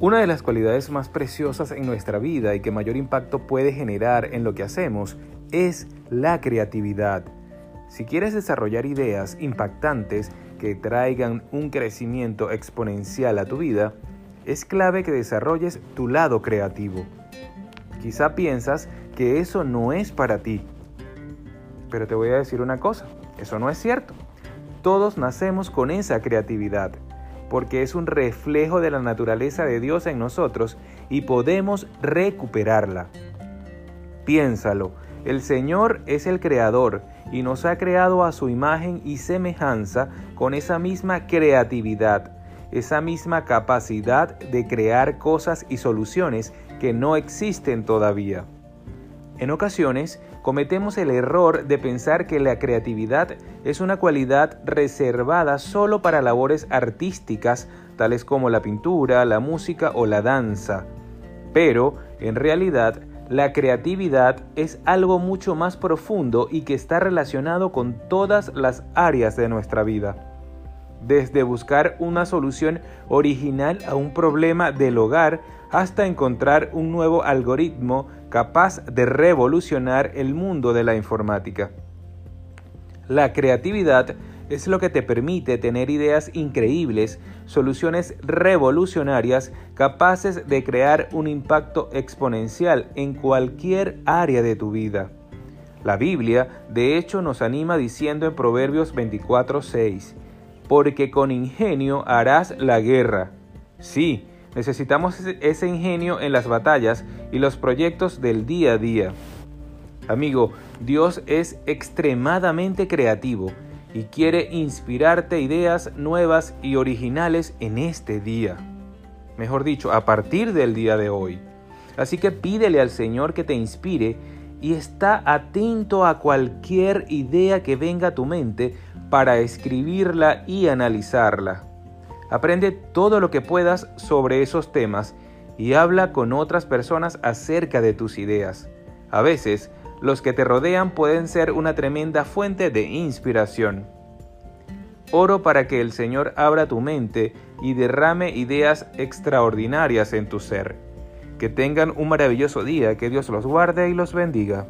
Una de las cualidades más preciosas en nuestra vida y que mayor impacto puede generar en lo que hacemos es la creatividad. Si quieres desarrollar ideas impactantes que traigan un crecimiento exponencial a tu vida, es clave que desarrolles tu lado creativo. Quizá piensas que eso no es para ti, pero te voy a decir una cosa, eso no es cierto. Todos nacemos con esa creatividad porque es un reflejo de la naturaleza de Dios en nosotros y podemos recuperarla. Piénsalo, el Señor es el Creador y nos ha creado a su imagen y semejanza con esa misma creatividad, esa misma capacidad de crear cosas y soluciones que no existen todavía. En ocasiones cometemos el error de pensar que la creatividad es una cualidad reservada solo para labores artísticas tales como la pintura, la música o la danza. Pero, en realidad, la creatividad es algo mucho más profundo y que está relacionado con todas las áreas de nuestra vida. Desde buscar una solución original a un problema del hogar hasta encontrar un nuevo algoritmo capaz de revolucionar el mundo de la informática. La creatividad es lo que te permite tener ideas increíbles, soluciones revolucionarias capaces de crear un impacto exponencial en cualquier área de tu vida. La Biblia, de hecho, nos anima diciendo en Proverbios 24:6, porque con ingenio harás la guerra. Sí, Necesitamos ese ingenio en las batallas y los proyectos del día a día. Amigo, Dios es extremadamente creativo y quiere inspirarte ideas nuevas y originales en este día. Mejor dicho, a partir del día de hoy. Así que pídele al Señor que te inspire y está atento a cualquier idea que venga a tu mente para escribirla y analizarla. Aprende todo lo que puedas sobre esos temas y habla con otras personas acerca de tus ideas. A veces, los que te rodean pueden ser una tremenda fuente de inspiración. Oro para que el Señor abra tu mente y derrame ideas extraordinarias en tu ser. Que tengan un maravilloso día, que Dios los guarde y los bendiga.